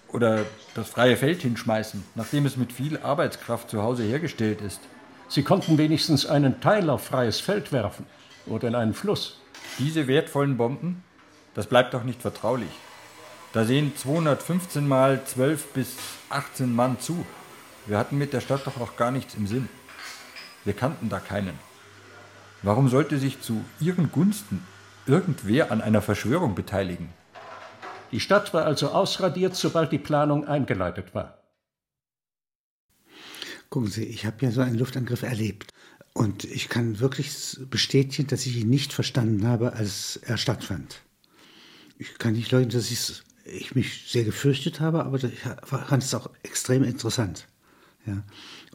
oder das freie Feld hinschmeißen, nachdem es mit viel Arbeitskraft zu Hause hergestellt ist. Sie konnten wenigstens einen Teil auf freies Feld werfen oder in einen Fluss. Diese wertvollen Bomben, das bleibt doch nicht vertraulich. Da sehen 215 mal 12 bis 18 Mann zu. Wir hatten mit der Stadt doch auch gar nichts im Sinn. Wir kannten da keinen. Warum sollte sich zu ihren Gunsten irgendwer an einer Verschwörung beteiligen? Die Stadt war also ausradiert, sobald die Planung eingeleitet war. Gucken Sie, ich habe ja so einen Luftangriff erlebt. Und ich kann wirklich bestätigen, dass ich ihn nicht verstanden habe, als er stattfand. Ich kann nicht leugnen, dass ich mich sehr gefürchtet habe, aber ich fand es auch extrem interessant. Ja.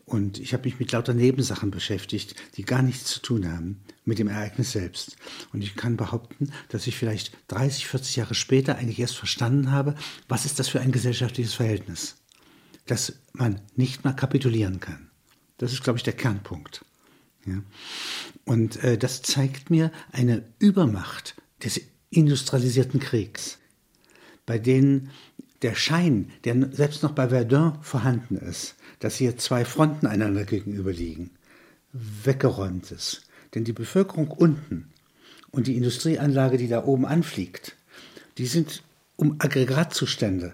Und ich habe mich mit lauter Nebensachen beschäftigt, die gar nichts zu tun haben mit dem Ereignis selbst. Und ich kann behaupten, dass ich vielleicht 30, 40 Jahre später eigentlich erst verstanden habe, was ist das für ein gesellschaftliches Verhältnis, dass man nicht mal kapitulieren kann. Das ist, glaube ich, der Kernpunkt. Ja. Und äh, das zeigt mir eine Übermacht des industrialisierten Kriegs, bei denen der Schein, der selbst noch bei Verdun vorhanden ist, dass hier zwei Fronten einander gegenüber liegen, weggeräumt ist. Denn die Bevölkerung unten und die Industrieanlage, die da oben anfliegt, die sind um Aggregatzustände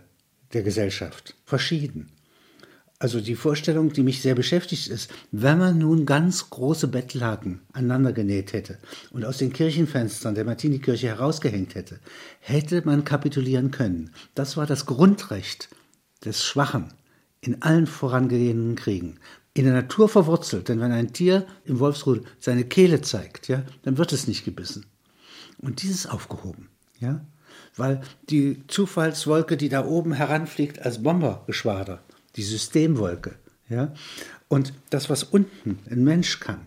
der Gesellschaft verschieden. Also die Vorstellung, die mich sehr beschäftigt, ist, wenn man nun ganz große Bettlaken aneinander genäht hätte und aus den Kirchenfenstern der Martini-Kirche herausgehängt hätte, hätte man kapitulieren können. Das war das Grundrecht des Schwachen in allen vorangehenden Kriegen. In der Natur verwurzelt, denn wenn ein Tier im Wolfsrudel seine Kehle zeigt, ja, dann wird es nicht gebissen. Und dieses aufgehoben, ja, weil die Zufallswolke, die da oben heranfliegt als Bombergeschwader, die Systemwolke. Ja? Und das, was unten ein Mensch kann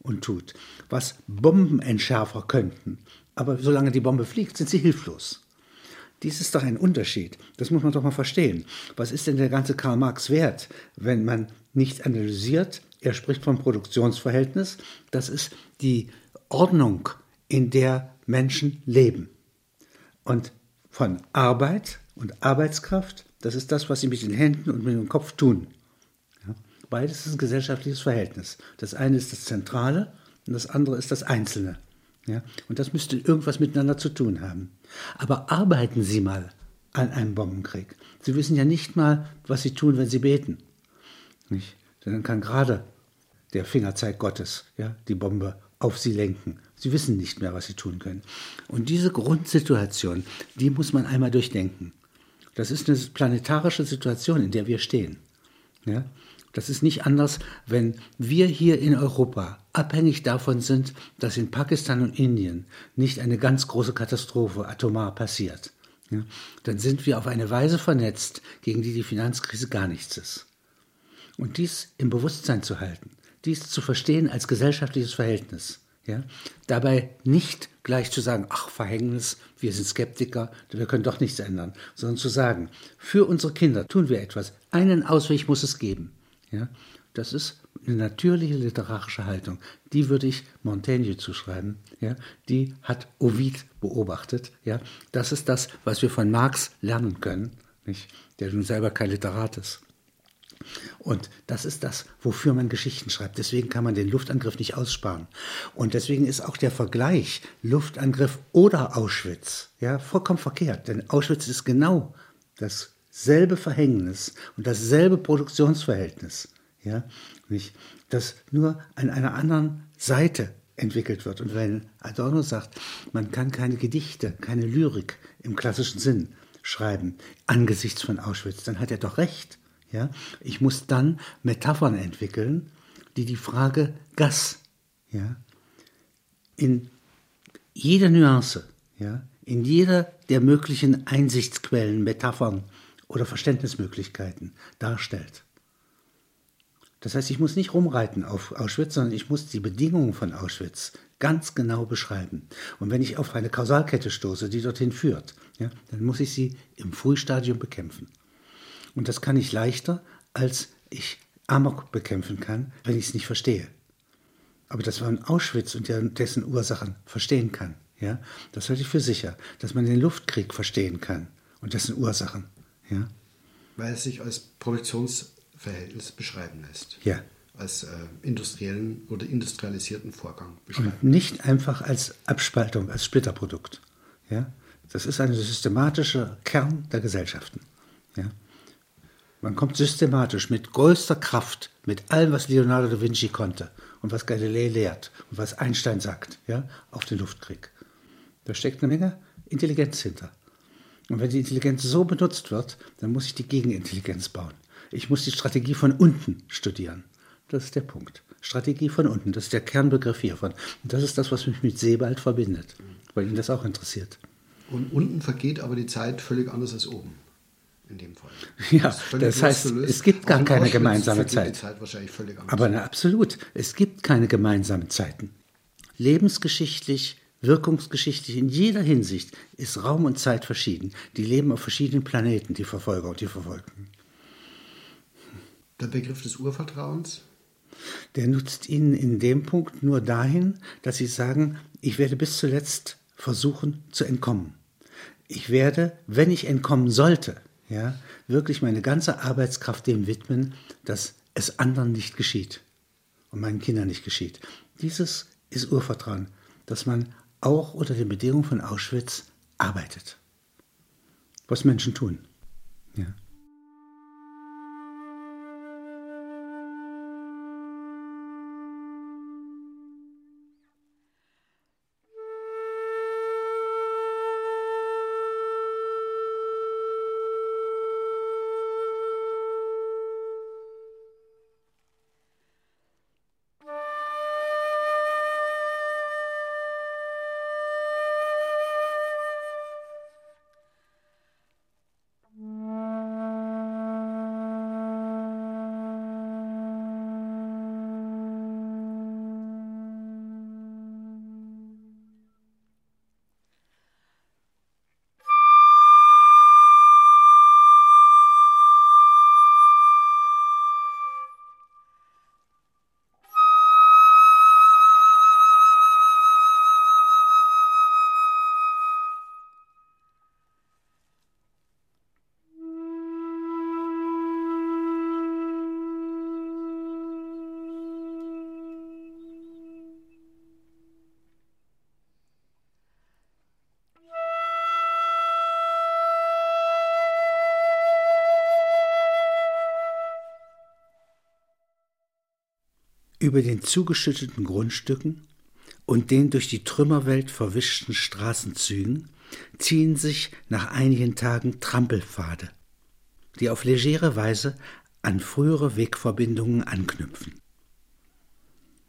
und tut, was Bombenentschärfer könnten, aber solange die Bombe fliegt, sind sie hilflos. Dies ist doch ein Unterschied. Das muss man doch mal verstehen. Was ist denn der ganze Karl Marx wert, wenn man nicht analysiert? Er spricht vom Produktionsverhältnis. Das ist die Ordnung, in der Menschen leben. Und von Arbeit und Arbeitskraft das ist das, was sie mit den Händen und mit dem Kopf tun. Ja? Beides ist ein gesellschaftliches Verhältnis. Das eine ist das Zentrale und das andere ist das Einzelne. Ja? Und das müsste irgendwas miteinander zu tun haben. Aber arbeiten Sie mal an einem Bombenkrieg. Sie wissen ja nicht mal, was Sie tun, wenn Sie beten. Nicht? Dann kann gerade der Fingerzeig Gottes ja, die Bombe auf Sie lenken. Sie wissen nicht mehr, was Sie tun können. Und diese Grundsituation, die muss man einmal durchdenken. Das ist eine planetarische Situation, in der wir stehen. Ja? Das ist nicht anders, wenn wir hier in Europa abhängig davon sind, dass in Pakistan und Indien nicht eine ganz große Katastrophe atomar passiert. Ja? Dann sind wir auf eine Weise vernetzt, gegen die die Finanzkrise gar nichts ist. Und dies im Bewusstsein zu halten, dies zu verstehen als gesellschaftliches Verhältnis, ja? Dabei nicht gleich zu sagen, ach Verhängnis, wir sind Skeptiker, wir können doch nichts ändern, sondern zu sagen, für unsere Kinder tun wir etwas, einen Ausweg muss es geben. Ja? Das ist eine natürliche literarische Haltung. Die würde ich Montaigne zuschreiben. Ja? Die hat Ovid beobachtet. Ja? Das ist das, was wir von Marx lernen können, nicht? der nun selber kein Literat ist. Und das ist das, wofür man Geschichten schreibt. Deswegen kann man den Luftangriff nicht aussparen. Und deswegen ist auch der Vergleich Luftangriff oder Auschwitz ja vollkommen verkehrt. Denn Auschwitz ist genau dasselbe Verhängnis und dasselbe Produktionsverhältnis. Ja, nicht, das nur an einer anderen Seite entwickelt wird. Und wenn Adorno sagt, man kann keine Gedichte, keine Lyrik im klassischen Sinn schreiben angesichts von Auschwitz, dann hat er doch recht. Ja? Ich muss dann Metaphern entwickeln, die die Frage Gas ja, in jeder Nuance, ja, in jeder der möglichen Einsichtsquellen, Metaphern oder Verständnismöglichkeiten darstellt. Das heißt, ich muss nicht rumreiten auf Auschwitz, sondern ich muss die Bedingungen von Auschwitz ganz genau beschreiben. Und wenn ich auf eine Kausalkette stoße, die dorthin führt, ja, dann muss ich sie im Frühstadium bekämpfen. Und das kann ich leichter, als ich Amok bekämpfen kann, wenn ich es nicht verstehe. Aber dass man Auschwitz und dessen Ursachen verstehen kann, ja, das halte ich für sicher. Dass man den Luftkrieg verstehen kann und dessen Ursachen, ja. Weil es sich als Produktionsverhältnis beschreiben lässt. Ja. Als äh, industriellen oder industrialisierten Vorgang beschreiben. Und nicht einfach als Abspaltung, als Splitterprodukt. Ja. Das ist ein systematischer Kern der Gesellschaften. Ja. Man kommt systematisch mit größter Kraft, mit allem, was Leonardo da Vinci konnte und was Galilei lehrt und was Einstein sagt, ja, auf den Luftkrieg. Da steckt eine Menge Intelligenz hinter. Und wenn die Intelligenz so benutzt wird, dann muss ich die Gegenintelligenz bauen. Ich muss die Strategie von unten studieren. Das ist der Punkt. Strategie von unten, das ist der Kernbegriff hiervon. Und das ist das, was mich mit Sebald verbindet, weil ihn das auch interessiert. Und unten vergeht aber die Zeit völlig anders als oben in dem Fall. Ja, das, das heißt, es gibt gar keine gemeinsame Zeit. Zeit Aber na, absolut, es gibt keine gemeinsamen Zeiten. Lebensgeschichtlich, wirkungsgeschichtlich, in jeder Hinsicht ist Raum und Zeit verschieden. Die leben auf verschiedenen Planeten, die Verfolger und die Verfolgten. Der Begriff des Urvertrauens? Der nutzt Ihnen in dem Punkt nur dahin, dass Sie sagen, ich werde bis zuletzt versuchen zu entkommen. Ich werde, wenn ich entkommen sollte, ja, wirklich meine ganze Arbeitskraft dem widmen, dass es anderen nicht geschieht und meinen Kindern nicht geschieht. Dieses ist Urvertrauen, dass man auch unter den Bedingungen von Auschwitz arbeitet. Was Menschen tun. Über den zugeschütteten Grundstücken und den durch die Trümmerwelt verwischten Straßenzügen ziehen sich nach einigen Tagen Trampelpfade, die auf legere Weise an frühere Wegverbindungen anknüpfen.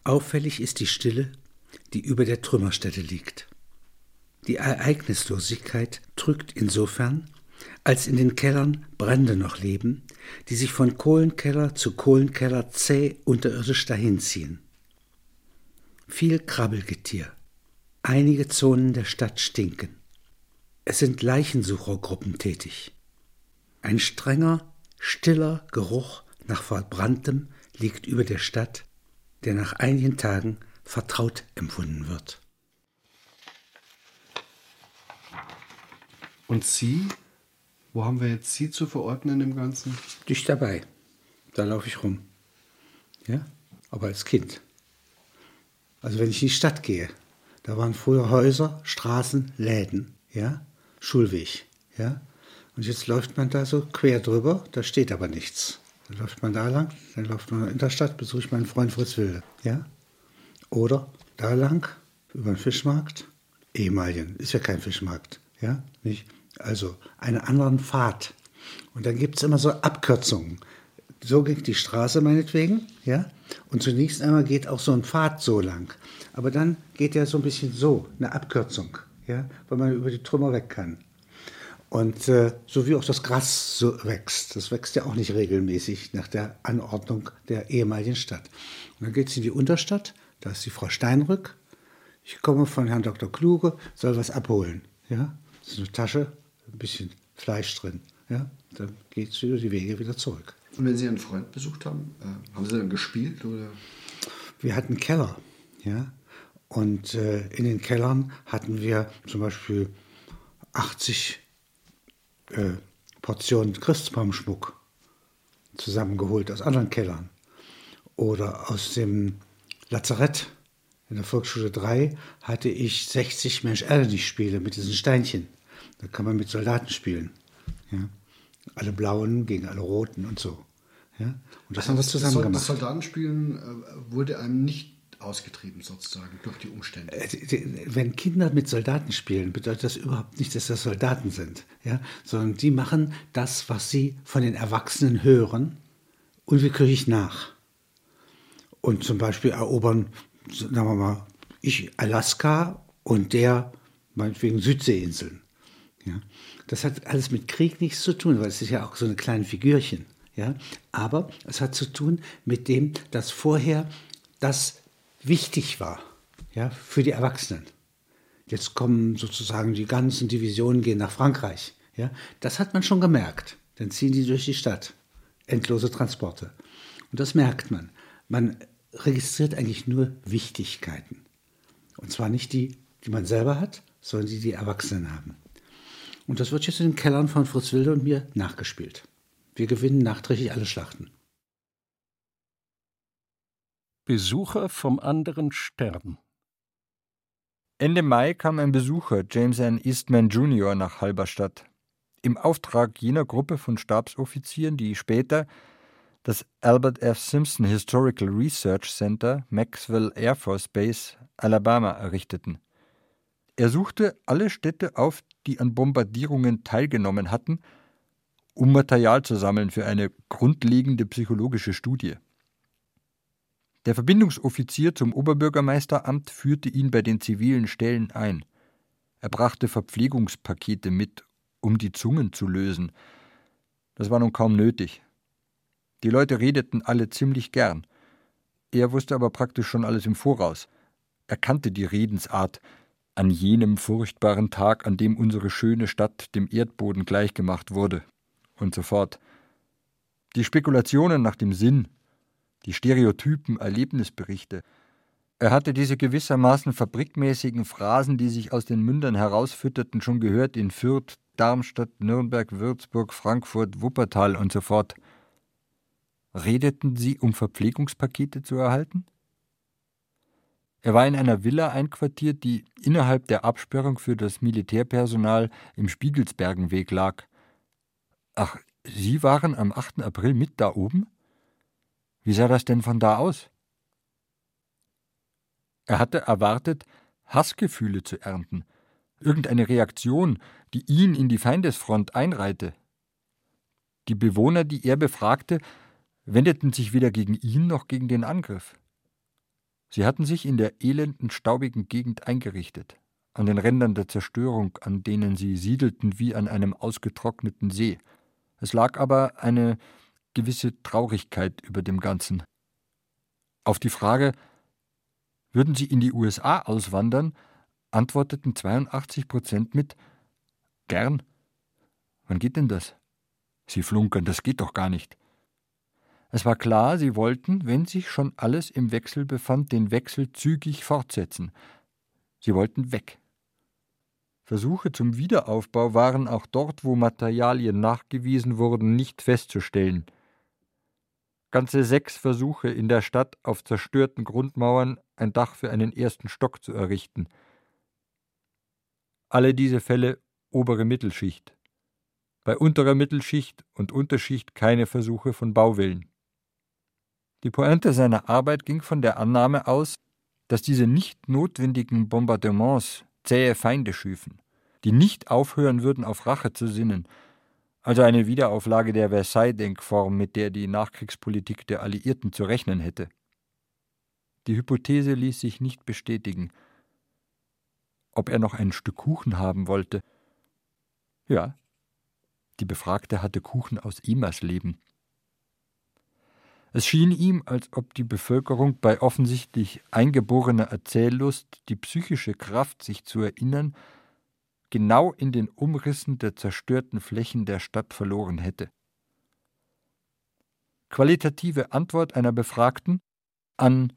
Auffällig ist die Stille, die über der Trümmerstätte liegt. Die Ereignislosigkeit drückt insofern, als in den Kellern Brände noch leben, die sich von Kohlenkeller zu Kohlenkeller zäh unterirdisch dahinziehen. Viel Krabbelgetier. Einige Zonen der Stadt stinken. Es sind Leichensuchergruppen tätig. Ein strenger, stiller Geruch nach Verbranntem liegt über der Stadt, der nach einigen Tagen vertraut empfunden wird. Und Sie wo haben wir jetzt Sie zu verordnen im Ganzen? Dich dabei. Da laufe ich rum. Ja? Aber als Kind. Also wenn ich in die Stadt gehe, da waren früher Häuser, Straßen, Läden, ja, Schulweg, ja. Und jetzt läuft man da so quer drüber, da steht aber nichts. Dann läuft man da lang, dann läuft man in der Stadt, besuche ich meinen Freund Fritz Wilde, ja. Oder da lang, über den Fischmarkt, ehemaligen, ist ja kein Fischmarkt, ja, nicht? Also einen anderen Pfad. Und dann gibt es immer so Abkürzungen. So geht die Straße meinetwegen, ja, und zunächst einmal geht auch so ein Pfad so lang. Aber dann geht er so ein bisschen so, eine Abkürzung, ja, weil man über die Trümmer weg kann. Und äh, so wie auch das Gras so wächst, das wächst ja auch nicht regelmäßig nach der Anordnung der ehemaligen Stadt. Und dann geht es in die Unterstadt, da ist die Frau Steinrück. Ich komme von Herrn Dr. Kluge, soll was abholen. Ja? Das ist eine Tasche, bisschen Fleisch drin. Ja? Dann geht es über die Wege wieder zurück. Und wenn Sie einen Freund besucht haben, äh, haben Sie dann gespielt? Oder? Wir hatten Keller. Ja? Und äh, in den Kellern hatten wir zum Beispiel 80 äh, Portionen Christbaumschmuck zusammengeholt aus anderen Kellern. Oder aus dem Lazarett in der Volksschule 3 hatte ich 60 Mensch-Erde-Spiele mit diesen Steinchen. Da kann man mit Soldaten spielen. Ja? Alle Blauen gegen alle Roten und so. Ja? Und das, das haben wir zusammen das, gemacht. Das Soldatenspielen äh, wurde einem nicht ausgetrieben sozusagen durch die Umstände. Äh, wenn Kinder mit Soldaten spielen, bedeutet das überhaupt nicht, dass das Soldaten sind, ja? sondern die machen das, was sie von den Erwachsenen hören, unwillkürlich nach. Und zum Beispiel erobern, sagen wir mal, ich Alaska und der meinetwegen Südseeinseln. Ja? Das hat alles mit Krieg nichts zu tun, weil es ist ja auch so eine kleine Figürchen. Ja? Aber es hat zu tun mit dem, dass vorher das wichtig war ja, für die Erwachsenen. Jetzt kommen sozusagen die ganzen Divisionen gehen nach Frankreich. Ja? Das hat man schon gemerkt. Dann ziehen die durch die Stadt. Endlose Transporte. Und das merkt man. Man registriert eigentlich nur Wichtigkeiten. Und zwar nicht die, die man selber hat, sondern die die Erwachsenen haben. Und das wird jetzt in den Kellern von Fritz Wilde und mir nachgespielt. Wir gewinnen nachträglich alle Schlachten. Besucher vom anderen Stern. Ende Mai kam ein Besucher, James N. Eastman Jr., nach Halberstadt. Im Auftrag jener Gruppe von Stabsoffizieren, die später das Albert F. Simpson Historical Research Center, Maxwell Air Force Base, Alabama errichteten. Er suchte alle Städte auf, die an Bombardierungen teilgenommen hatten, um Material zu sammeln für eine grundlegende psychologische Studie. Der Verbindungsoffizier zum Oberbürgermeisteramt führte ihn bei den zivilen Stellen ein. Er brachte Verpflegungspakete mit, um die Zungen zu lösen. Das war nun kaum nötig. Die Leute redeten alle ziemlich gern. Er wusste aber praktisch schon alles im Voraus. Er kannte die Redensart, an jenem furchtbaren Tag, an dem unsere schöne Stadt dem Erdboden gleichgemacht wurde, und so fort. Die Spekulationen nach dem Sinn, die stereotypen Erlebnisberichte. Er hatte diese gewissermaßen fabrikmäßigen Phrasen, die sich aus den Mündern herausfütterten, schon gehört in Fürth, Darmstadt, Nürnberg, Würzburg, Frankfurt, Wuppertal und so fort. Redeten sie, um Verpflegungspakete zu erhalten? Er war in einer Villa einquartiert, die innerhalb der Absperrung für das Militärpersonal im Spiegelsbergenweg lag. Ach, Sie waren am 8. April mit da oben? Wie sah das denn von da aus? Er hatte erwartet, Hassgefühle zu ernten, irgendeine Reaktion, die ihn in die Feindesfront einreihte. Die Bewohner, die er befragte, wendeten sich weder gegen ihn noch gegen den Angriff. Sie hatten sich in der elenden, staubigen Gegend eingerichtet, an den Rändern der Zerstörung, an denen sie siedelten wie an einem ausgetrockneten See. Es lag aber eine gewisse Traurigkeit über dem Ganzen. Auf die Frage, würden Sie in die USA auswandern, antworteten 82 Prozent mit Gern. Wann geht denn das? Sie flunkern, das geht doch gar nicht. Es war klar, sie wollten, wenn sich schon alles im Wechsel befand, den Wechsel zügig fortsetzen. Sie wollten weg. Versuche zum Wiederaufbau waren auch dort, wo Materialien nachgewiesen wurden, nicht festzustellen. Ganze sechs Versuche in der Stadt auf zerstörten Grundmauern ein Dach für einen ersten Stock zu errichten. Alle diese Fälle obere Mittelschicht. Bei unterer Mittelschicht und Unterschicht keine Versuche von Bauwillen. Die Pointe seiner Arbeit ging von der Annahme aus, dass diese nicht notwendigen Bombardements zähe Feinde schüfen, die nicht aufhören würden, auf Rache zu sinnen, also eine Wiederauflage der Versailles-Denkform, mit der die Nachkriegspolitik der Alliierten zu rechnen hätte. Die Hypothese ließ sich nicht bestätigen. Ob er noch ein Stück Kuchen haben wollte? Ja, die Befragte hatte Kuchen aus Emersleben. Es schien ihm, als ob die Bevölkerung bei offensichtlich eingeborener Erzähllust die psychische Kraft, sich zu erinnern, genau in den Umrissen der zerstörten Flächen der Stadt verloren hätte. Qualitative Antwort einer Befragten an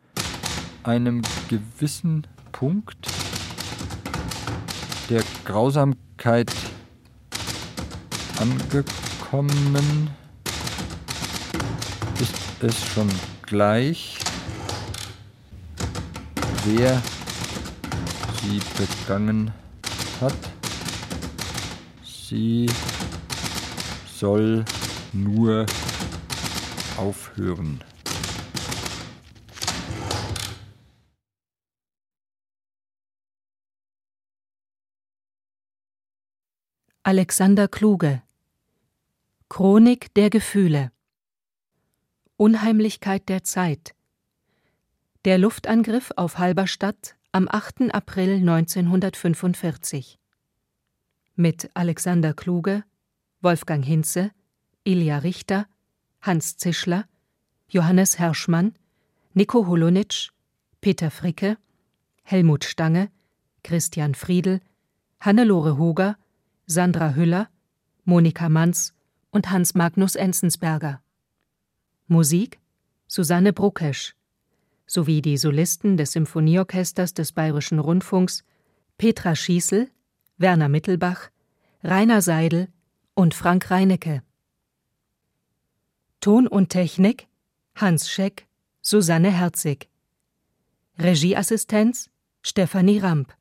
einem gewissen Punkt der Grausamkeit angekommen ist schon gleich, wer sie begangen hat. Sie soll nur aufhören. Alexander Kluge Chronik der Gefühle Unheimlichkeit der Zeit Der Luftangriff auf Halberstadt am 8. April 1945 mit Alexander Kluge, Wolfgang Hinze, Ilja Richter, Hans Zischler, Johannes Herschmann, Nico Holonitsch, Peter Fricke, Helmut Stange, Christian Friedel, Hannelore Huger, Sandra Hüller, Monika Manz und Hans Magnus Enzensberger. Musik Susanne Bruckesch sowie die Solisten des Symphonieorchesters des Bayerischen Rundfunks Petra Schießel, Werner Mittelbach, Rainer Seidel und Frank Reinecke. Ton und Technik Hans Scheck, Susanne Herzig. Regieassistenz Stefanie Ramp.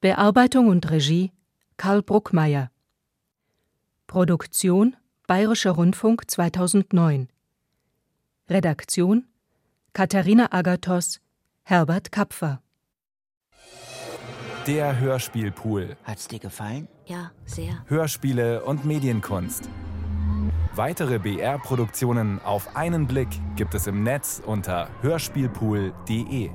Bearbeitung und Regie Karl Bruckmeier. Produktion Bayerischer Rundfunk 2009. Redaktion Katharina Agathos, Herbert Kapfer. Der Hörspielpool. Hat's dir gefallen? Ja, sehr. Hörspiele und Medienkunst. Weitere BR-Produktionen auf einen Blick gibt es im Netz unter hörspielpool.de.